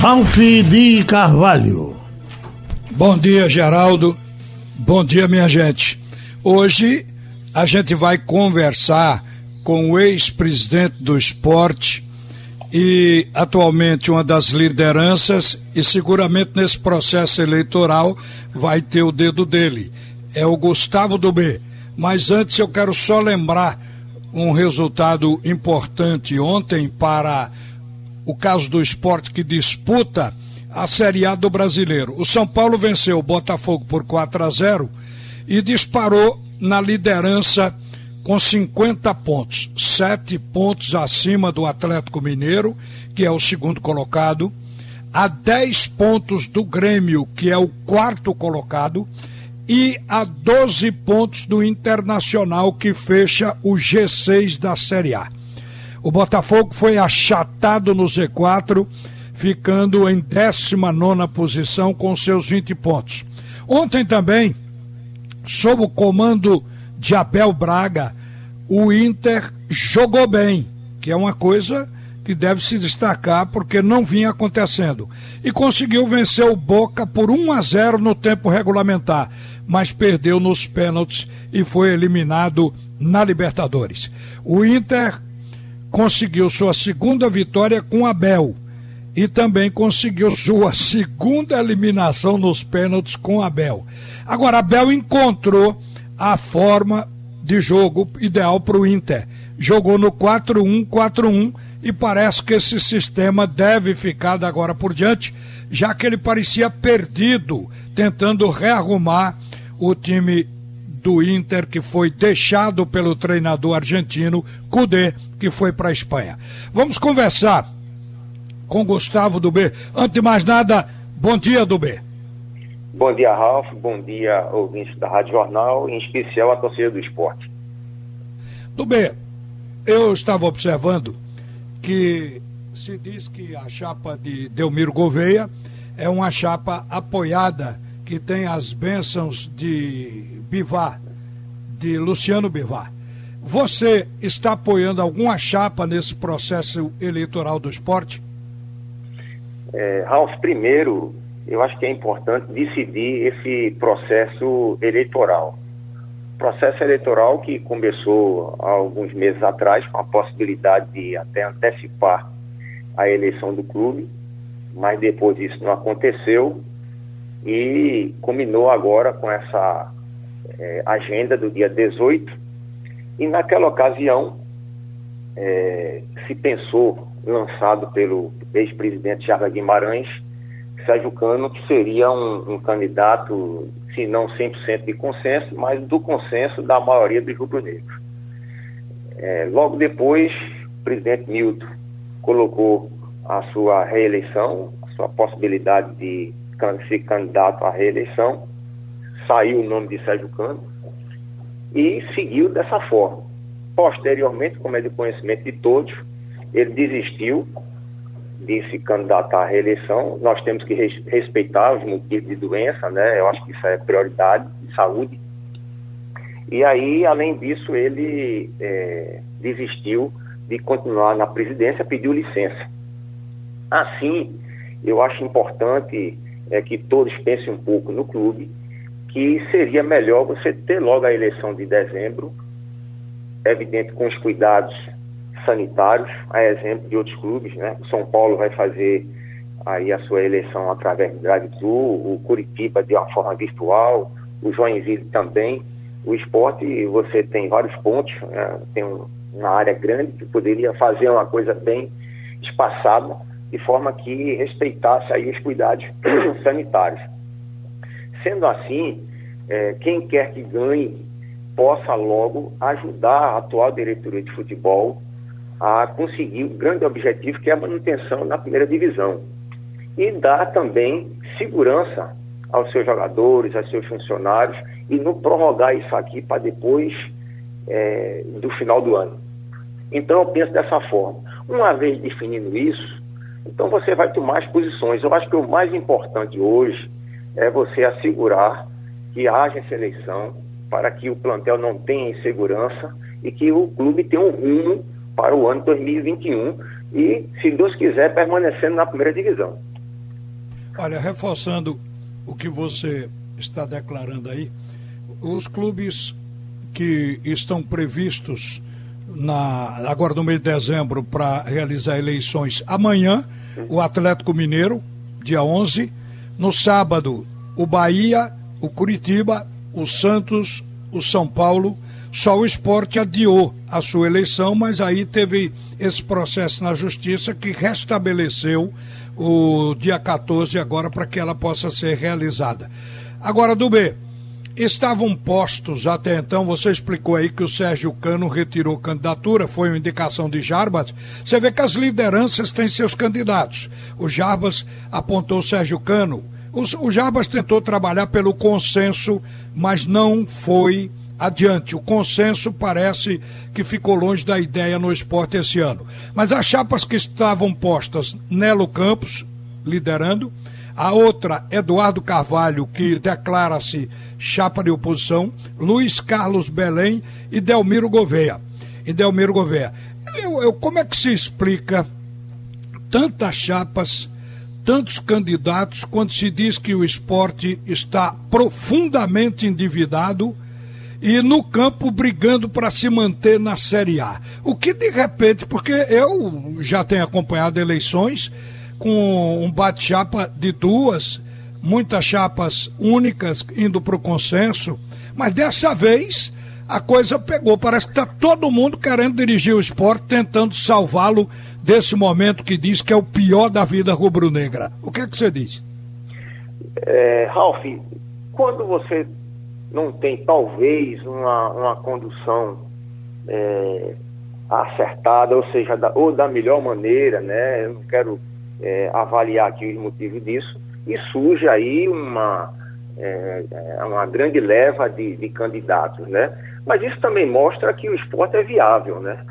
Ralph de Carvalho. Bom dia, Geraldo. Bom dia, minha gente. Hoje a gente vai conversar com o ex-presidente do esporte e atualmente uma das lideranças e seguramente nesse processo eleitoral vai ter o dedo dele. É o Gustavo do B. Mas antes eu quero só lembrar um resultado importante ontem para o caso do esporte que disputa a Série A do Brasileiro. O São Paulo venceu o Botafogo por 4 a 0 e disparou na liderança com 50 pontos, sete pontos acima do Atlético Mineiro, que é o segundo colocado, a 10 pontos do Grêmio, que é o quarto colocado, e a 12 pontos do Internacional, que fecha o G6 da Série A. O Botafogo foi achatado no Z4, ficando em 19 posição com seus 20 pontos. Ontem também, sob o comando de Abel Braga, o Inter jogou bem, que é uma coisa que deve se destacar porque não vinha acontecendo. E conseguiu vencer o Boca por 1 a 0 no tempo regulamentar, mas perdeu nos pênaltis e foi eliminado na Libertadores. O Inter conseguiu sua segunda vitória com Abel e também conseguiu sua segunda eliminação nos pênaltis com Abel. Agora, Abel encontrou a forma de jogo ideal para o Inter. Jogou no 4-1-4-1 e parece que esse sistema deve ficar da agora por diante, já que ele parecia perdido, tentando rearrumar o time do Inter que foi deixado pelo treinador argentino Cudê, que foi para a Espanha. Vamos conversar com Gustavo do B. Antes de mais nada, bom dia do B. Bom dia, Ralf. Bom dia, ouvintes da Rádio Jornal, em especial a torcida do esporte. Do B, eu estava observando que se diz que a chapa de Delmiro Gouveia é uma chapa apoiada que tem as bênçãos de Bivar, de Luciano Bivar. Você está apoiando alguma chapa nesse processo eleitoral do esporte? É, Ralf, primeiro, eu acho que é importante decidir esse processo eleitoral. Processo eleitoral que começou há alguns meses atrás, com a possibilidade de até antecipar a eleição do clube, mas depois isso não aconteceu e combinou agora com essa é, agenda do dia 18. E naquela ocasião é, se pensou, lançado pelo ex-presidente Charles Guimarães, Sérgio Cano, que seria um, um candidato, se não 100% de consenso, mas do consenso da maioria dos rubro-negros. É, logo depois, o presidente Milton colocou a sua reeleição, a sua possibilidade de ser candidato à reeleição, saiu o nome de Sérgio Cano e seguiu dessa forma. Posteriormente, como é de conhecimento de todos, ele desistiu de se candidatar à reeleição. Nós temos que respeitar os motivos de doença, né? Eu acho que isso é prioridade de saúde. E aí, além disso, ele é, desistiu de continuar na presidência, pediu licença. Assim, eu acho importante é, que todos pensem um pouco no clube, que seria melhor você ter logo a eleição de dezembro, evidente com os cuidados sanitários, a exemplo de outros clubes, né? O São Paulo vai fazer aí a sua eleição através do drive-thru, o Curitiba de uma forma virtual, o Joinville também. O esporte, você tem vários pontos, né? tem um, uma área grande que poderia fazer uma coisa bem espaçada, de forma que respeitasse aí os cuidados sanitários. Sendo assim, é, quem quer que ganhe possa logo ajudar a atual diretoria de futebol a conseguir o grande objetivo que é a manutenção na primeira divisão e dar também segurança aos seus jogadores, aos seus funcionários e não prorrogar isso aqui para depois é, do final do ano. Então eu penso dessa forma. Uma vez definindo isso, então você vai tomar as posições. Eu acho que o mais importante hoje é você assegurar que haja essa eleição para que o plantel não tenha insegurança e que o clube tenha um rumo para o ano 2021 e, se Deus quiser, permanecendo na primeira divisão. Olha, reforçando o que você está declarando aí, os clubes que estão previstos na, agora no mês de dezembro para realizar eleições amanhã, o Atlético Mineiro, dia 11, no sábado, o Bahia, o Curitiba, o Santos, o São Paulo. Só o esporte adiou a sua eleição, mas aí teve esse processo na justiça que restabeleceu o dia 14 agora para que ela possa ser realizada. Agora, do B, estavam postos até então, você explicou aí que o Sérgio Cano retirou candidatura, foi uma indicação de Jarbas. Você vê que as lideranças têm seus candidatos. O Jarbas apontou o Sérgio Cano. O, Jarbas tentou trabalhar pelo consenso, mas não foi adiante. O consenso parece que ficou longe da ideia no esporte esse ano. Mas as chapas que estavam postas, Nelo Campos, liderando, a outra, Eduardo Carvalho, que declara-se chapa de oposição, Luiz Carlos Belém e Delmiro Gouveia. E Delmiro Gouveia. Eu, eu, como é que se explica tantas chapas, tantos candidatos, quando se diz que o esporte está profundamente endividado e no campo brigando para se manter na Série A? O que de repente, porque eu já tenho acompanhado eleições com um bate-chapa de duas, muitas chapas únicas indo para o consenso, mas dessa vez a coisa pegou. Parece que está todo mundo querendo dirigir o esporte, tentando salvá-lo desse momento que diz que é o pior da vida rubro-negra. O que é que você diz? É, Ralf, quando você não tem talvez uma, uma condução é, acertada, ou seja, da, ou da melhor maneira, né? Eu não quero é, avaliar aqui os motivos disso, e surge aí uma, é, é, uma grande leva de, de, candidatos, né? Mas isso também mostra que o esporte é viável, né?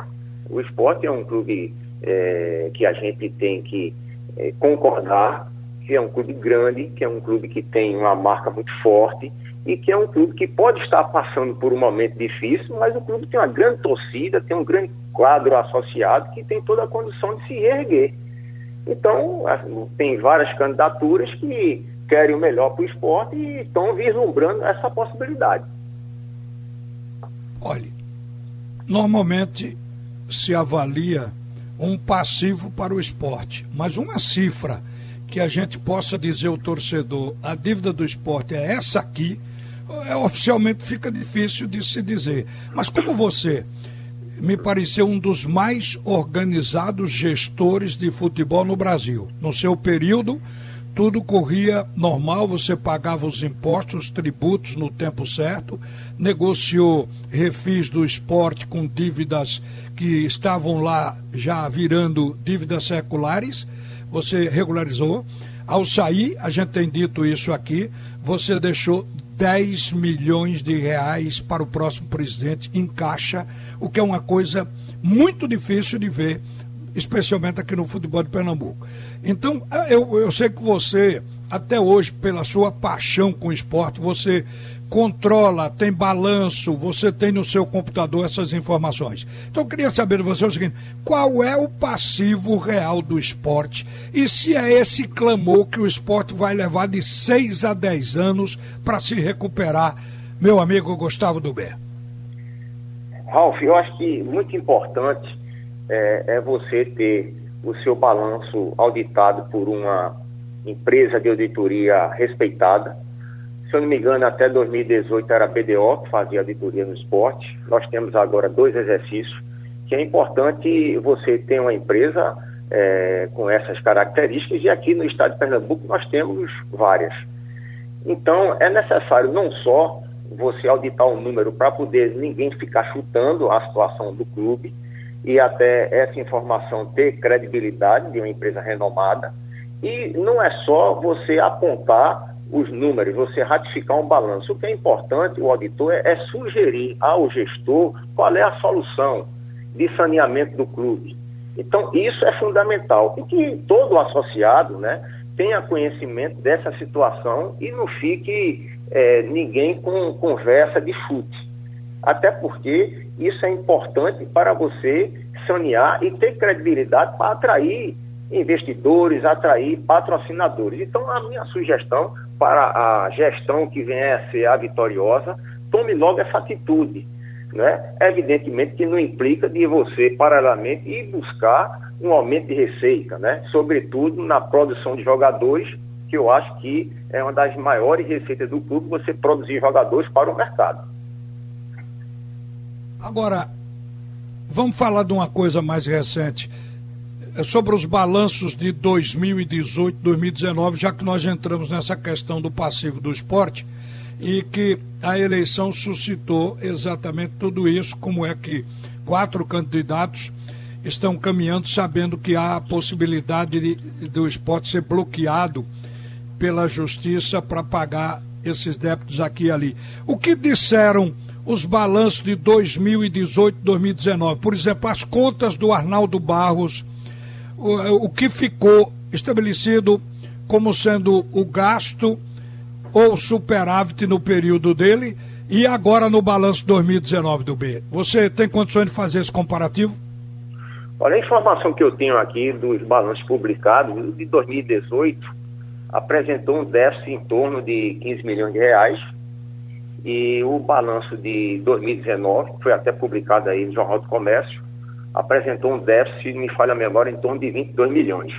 O esporte é um clube é, que a gente tem que é, concordar que é um clube grande, que é um clube que tem uma marca muito forte e que é um clube que pode estar passando por um momento difícil, mas o clube tem uma grande torcida, tem um grande quadro associado que tem toda a condição de se reerguer. Então, tem várias candidaturas que querem o melhor para o esporte e estão vislumbrando essa possibilidade. Olhe, normalmente se avalia um passivo para o esporte, mas uma cifra que a gente possa dizer ao torcedor, a dívida do esporte é essa aqui, é, oficialmente fica difícil de se dizer. Mas como você me pareceu um dos mais organizados gestores de futebol no Brasil. No seu período, tudo corria normal, você pagava os impostos, os tributos no tempo certo, negociou refis do esporte com dívidas que estavam lá já virando dívidas seculares, você regularizou. Ao sair, a gente tem dito isso aqui, você deixou 10 milhões de reais para o próximo presidente em caixa, o que é uma coisa muito difícil de ver, especialmente aqui no futebol de Pernambuco. Então, eu, eu sei que você, até hoje, pela sua paixão com o esporte, você controla, tem balanço, você tem no seu computador essas informações. Então eu queria saber de você o seguinte: qual é o passivo real do esporte e se é esse clamor que o esporte vai levar de 6 a 10 anos para se recuperar, meu amigo Gustavo Dubé? Ralf, eu acho que muito importante é, é você ter o seu balanço auditado por uma empresa de auditoria respeitada se eu não me engano, até 2018 era a BDO que fazia auditoria no esporte. Nós temos agora dois exercícios, que é importante você ter uma empresa é, com essas características, e aqui no estado de Pernambuco nós temos várias. Então, é necessário não só você auditar um número para poder ninguém ficar chutando a situação do clube e até essa informação ter credibilidade de uma empresa renomada, e não é só você apontar os números, você ratificar um balanço. O que é importante, o auditor, é, é sugerir ao gestor qual é a solução de saneamento do clube. Então, isso é fundamental. E que todo associado né, tenha conhecimento dessa situação e não fique é, ninguém com conversa de chute. Até porque isso é importante para você sanear e ter credibilidade para atrair investidores, atrair patrocinadores. Então, a minha sugestão para a gestão que venha a ser a vitoriosa, tome logo essa atitude. Né? Evidentemente que não implica de você, paralelamente, ir buscar um aumento de receita, né? sobretudo na produção de jogadores, que eu acho que é uma das maiores receitas do clube, você produzir jogadores para o mercado. Agora, vamos falar de uma coisa mais recente. É sobre os balanços de 2018, 2019, já que nós entramos nessa questão do passivo do esporte e que a eleição suscitou exatamente tudo isso, como é que quatro candidatos estão caminhando sabendo que há a possibilidade de, do esporte ser bloqueado pela justiça para pagar esses débitos aqui e ali. O que disseram os balanços de 2018 2019? Por exemplo, as contas do Arnaldo Barros, o, o que ficou estabelecido como sendo o gasto ou superávit no período dele e agora no balanço 2019 do B. Você tem condições de fazer esse comparativo? Olha, a informação que eu tenho aqui dos balanços publicados de 2018 apresentou um déficit em torno de 15 milhões de reais e o balanço de 2019, que foi até publicado aí no Jornal do Comércio, apresentou um déficit, me falha a memória, em torno de 22 milhões.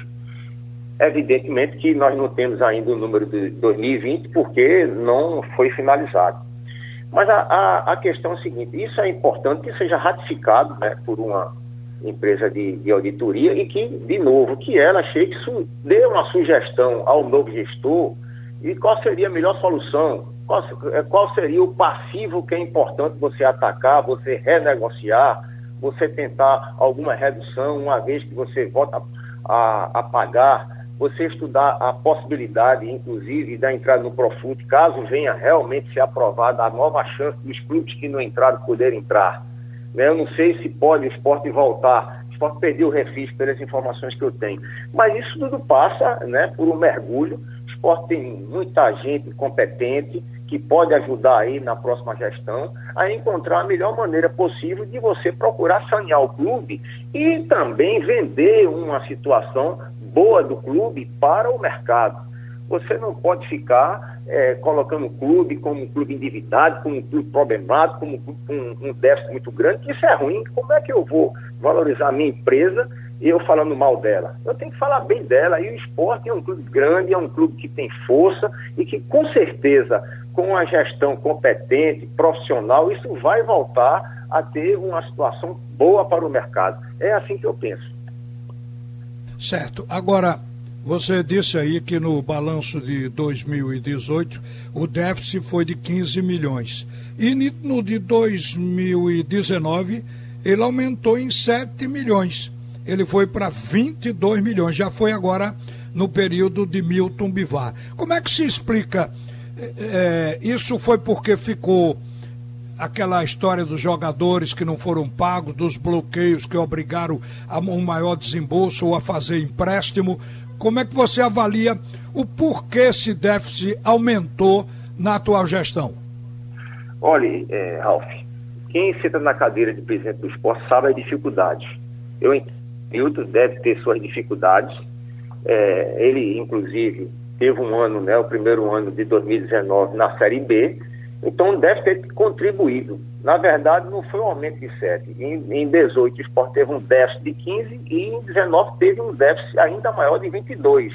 Evidentemente que nós não temos ainda o número de 2020 porque não foi finalizado. Mas a, a, a questão é a seguinte, isso é importante que seja ratificado né, por uma empresa de, de, auditoria e que, de novo, que ela chegue, su, dê uma sugestão ao novo gestor e qual seria a melhor solução, qual, qual seria o passivo que é importante você atacar, você renegociar, você tentar alguma redução, uma vez que você volta a, a pagar, você estudar a possibilidade, inclusive, da entrada no Profut, caso venha realmente ser aprovada a nova chance dos clubes que não entraram poder entrar. Né? Eu não sei se pode o esporte voltar. O esporte perdeu o refis pelas informações que eu tenho. Mas isso tudo passa né, por um mergulho. O esporte tem muita gente competente que pode ajudar aí na próxima gestão a encontrar a melhor maneira possível de você procurar sanear o clube e também vender uma situação boa do clube para o mercado. Você não pode ficar é, colocando o clube como um clube endividado, como um clube problemático, como um um déficit muito grande, isso é ruim. Como é que eu vou valorizar a minha empresa eu falando mal dela? Eu tenho que falar bem dela. E o esporte é um clube grande, é um clube que tem força e que, com certeza, com a gestão competente, profissional, isso vai voltar a ter uma situação boa para o mercado. É assim que eu penso. Certo. Agora, você disse aí que no balanço de 2018 o déficit foi de 15 milhões. E no de 2019 ele aumentou em 7 milhões. Ele foi para 22 milhões. Já foi agora no período de Milton Bivar. Como é que se explica? É, isso foi porque ficou aquela história dos jogadores que não foram pagos, dos bloqueios que obrigaram a um maior desembolso ou a fazer empréstimo. Como é que você avalia o porquê esse déficit aumentou na atual gestão? Olha, é, Ralf, quem senta na cadeira de presidente do esporte sabe as dificuldades. Eu entendo Milton deve ter suas dificuldades. É, ele, inclusive, teve um ano, né, o primeiro ano de 2019 na Série B, então deve ter contribuído. Na verdade, não foi um aumento de 7. Em, em 18, o esporte teve um déficit de 15 e em 19 teve um déficit ainda maior de 22.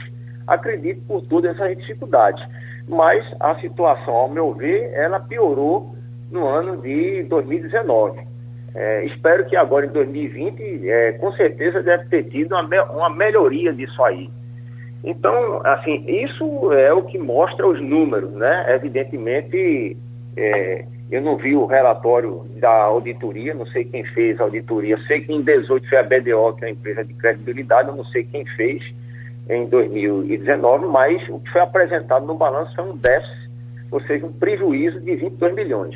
Acredito por todas essas dificuldades. Mas a situação, ao meu ver, ela piorou no ano de 2019. É, espero que agora em 2020, é, com certeza, deve ter tido uma, uma melhoria disso aí. Então, assim, isso é o que mostra os números, né? Evidentemente, é, eu não vi o relatório da auditoria, não sei quem fez a auditoria. Sei que em 18 foi a BDO, que é a empresa de credibilidade, eu não sei quem fez em 2019, mas o que foi apresentado no balanço foi um déficit, ou seja, um prejuízo de 22 milhões.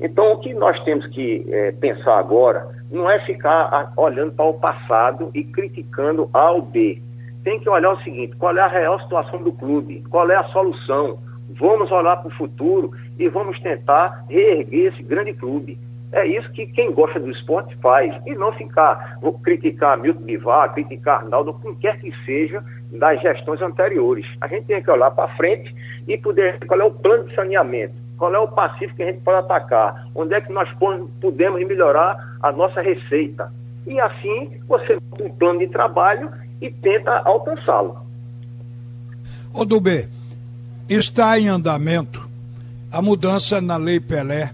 Então, o que nós temos que é, pensar agora não é ficar olhando para o passado e criticando A ou B. Tem que olhar o seguinte: qual é a real situação do clube, qual é a solução, Vamos olhar para o futuro e vamos tentar reerguer esse grande clube. É isso que quem gosta do esporte faz. E não ficar, vou criticar Milton Bivar, criticar Arnaldo, quem quer que seja, das gestões anteriores. A gente tem que olhar para frente e poder qual é o plano de saneamento, qual é o passivo que a gente pode atacar, onde é que nós podemos melhorar a nossa receita. E assim você tem um plano de trabalho e tenta alcançá-lo. Ô Dubê, está em andamento a mudança na Lei Pelé,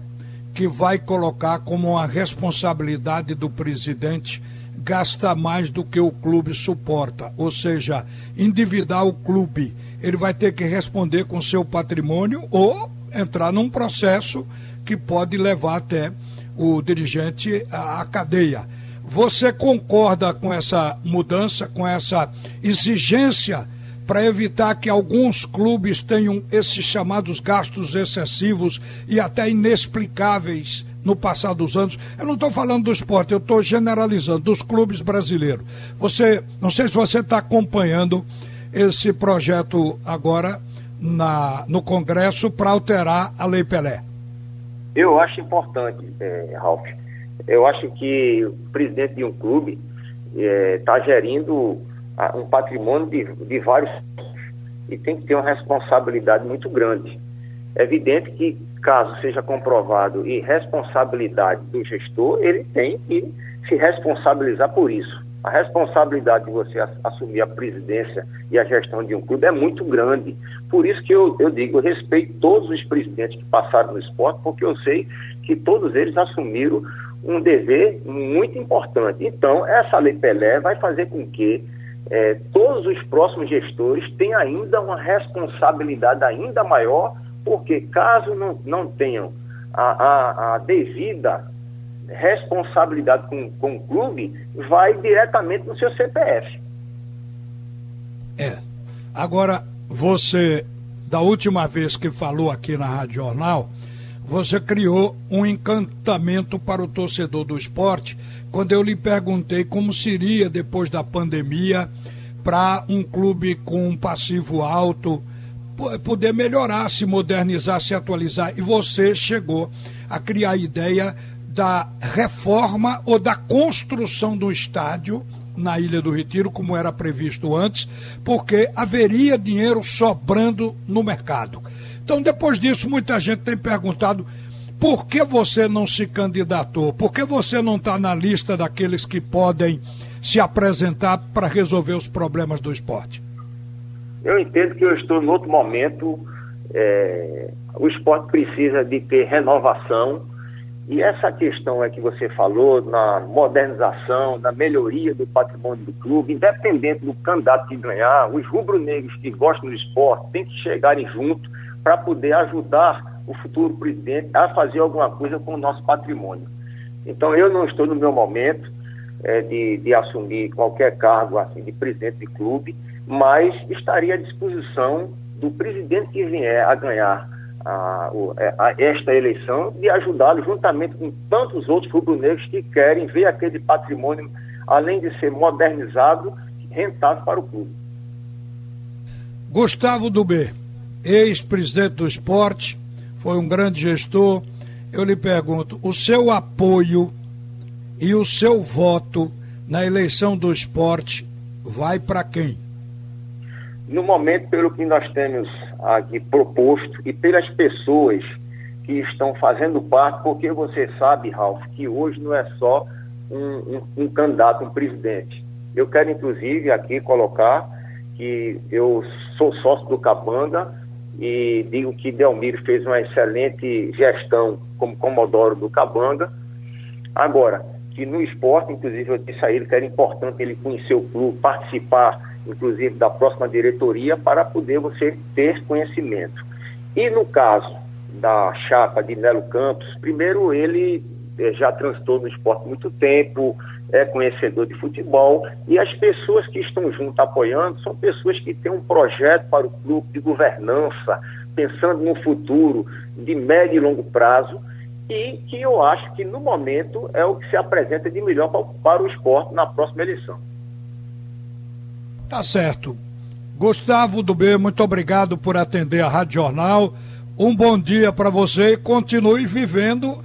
que vai colocar como uma responsabilidade do presidente gastar mais do que o clube suporta, ou seja, endividar o clube. Ele vai ter que responder com seu patrimônio ou entrar num processo que pode levar até o dirigente à cadeia. Você concorda com essa mudança, com essa exigência para evitar que alguns clubes tenham esses chamados gastos excessivos e até inexplicáveis no passar dos anos. Eu não estou falando do esporte, eu estou generalizando dos clubes brasileiros. Você, não sei se você está acompanhando esse projeto agora na, no Congresso para alterar a Lei Pelé. Eu acho importante, é, Ralf. Eu acho que o presidente de um clube está é, gerindo um patrimônio de, de vários e tem que ter uma responsabilidade muito grande. É evidente que, caso seja comprovado irresponsabilidade do gestor, ele tem que se responsabilizar por isso. A responsabilidade de você assumir a presidência e a gestão de um clube é muito grande. Por isso que eu, eu digo, eu respeito todos os presidentes que passaram no esporte, porque eu sei que todos eles assumiram um dever muito importante. Então, essa Lei Pelé vai fazer com que é, todos os próximos gestores têm ainda uma responsabilidade ainda maior, porque caso não, não tenham a, a, a devida responsabilidade com, com o clube, vai diretamente no seu CPF. É. Agora, você, da última vez que falou aqui na Rádio Jornal, você criou um encantamento para o torcedor do esporte quando eu lhe perguntei como seria depois da pandemia para um clube com um passivo alto poder melhorar, se modernizar, se atualizar. E você chegou a criar a ideia da reforma ou da construção do estádio na Ilha do Retiro, como era previsto antes, porque haveria dinheiro sobrando no mercado. Então, depois disso, muita gente tem perguntado por que você não se candidatou? Por que você não está na lista daqueles que podem se apresentar para resolver os problemas do esporte? Eu entendo que eu estou em outro momento. É, o esporte precisa de ter renovação. E essa questão é que você falou na modernização, na melhoria do patrimônio do clube, independente do candidato que ganhar, os rubro-negros que gostam do esporte têm que chegarem junto para poder ajudar o futuro presidente a fazer alguma coisa com o nosso patrimônio. Então, eu não estou no meu momento é, de, de assumir qualquer cargo assim, de presidente de clube, mas estaria à disposição do presidente que vier a ganhar a, é, a, esta eleição de ajudá-lo juntamente com tantos outros rubro-negros que querem ver aquele patrimônio, além de ser modernizado, rentável para o clube. Gustavo Dubê ex-presidente do esporte, foi um grande gestor. Eu lhe pergunto: o seu apoio e o seu voto na eleição do esporte vai para quem? No momento, pelo que nós temos aqui proposto e pelas pessoas que estão fazendo parte, porque você sabe, Ralf, que hoje não é só um, um, um candidato, um presidente. Eu quero, inclusive, aqui colocar que eu sou sócio do Cabanga, e digo que Delmiro fez uma excelente gestão como Comodoro do Cabanga. Agora, que no esporte, inclusive, eu disse a ele que era importante ele conhecer o clube, participar, inclusive, da próxima diretoria, para poder você ter conhecimento. E no caso da chapa de Nelo Campos, primeiro ele já transitou no esporte muito tempo, é conhecedor de futebol e as pessoas que estão junto apoiando são pessoas que têm um projeto para o clube de governança, pensando no futuro de médio e longo prazo e que eu acho que no momento é o que se apresenta de melhor para, para o esporte na próxima eleição. Tá certo. Gustavo do B, muito obrigado por atender a Rádio Jornal. Um bom dia para você e continue vivendo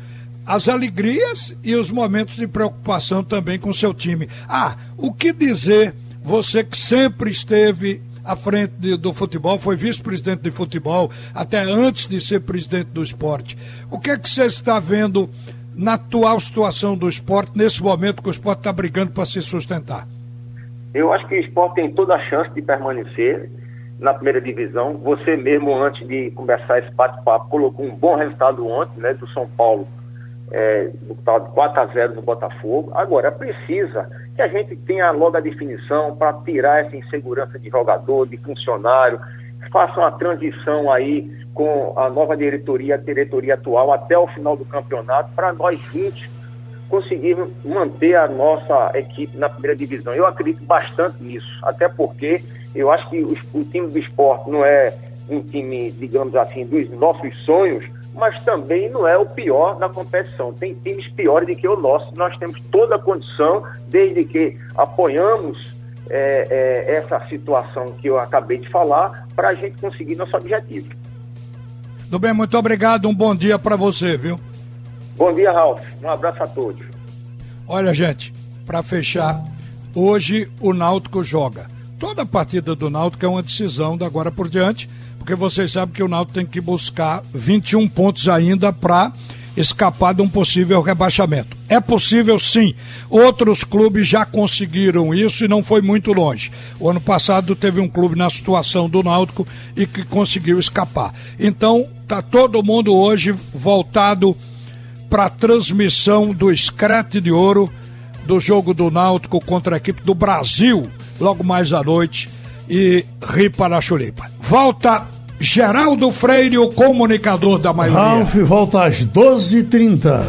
as alegrias e os momentos de preocupação também com seu time. Ah, o que dizer, você que sempre esteve à frente de, do futebol, foi vice-presidente de futebol, até antes de ser presidente do esporte. O que é que você está vendo na atual situação do esporte, nesse momento que o esporte está brigando para se sustentar? Eu acho que o esporte tem toda a chance de permanecer na primeira divisão. Você mesmo, antes de começar esse bate-papo, colocou um bom resultado ontem, né, do São Paulo, é, do 4 a 0 no Botafogo. Agora, precisa que a gente tenha logo a definição para tirar essa insegurança de jogador, de funcionário, faça uma transição aí com a nova diretoria, a diretoria atual, até o final do campeonato, para nós juntos conseguirmos manter a nossa equipe na primeira divisão. Eu acredito bastante nisso, até porque eu acho que o, o time do esporte não é um time, digamos assim, dos nossos sonhos, mas também não é o pior na competição. Tem times piores do que o nosso. Nós temos toda a condição, desde que apoiamos é, é, essa situação que eu acabei de falar, para a gente conseguir nosso objetivo. Tudo bem, muito obrigado. Um bom dia para você, viu? Bom dia, Ralf. Um abraço a todos. Olha, gente, para fechar, hoje o Náutico joga. Toda partida do Náutico é uma decisão da agora por diante porque vocês sabem que o Náutico tem que buscar 21 pontos ainda para escapar de um possível rebaixamento. É possível sim. Outros clubes já conseguiram isso e não foi muito longe. O ano passado teve um clube na situação do Náutico e que conseguiu escapar. Então, tá todo mundo hoje voltado para a transmissão do Screte de Ouro do jogo do Náutico contra a equipe do Brasil, logo mais à noite, e Ripa na Chulipa. Volta Geraldo Freire, o comunicador da maioria. Ralf volta às 12h30.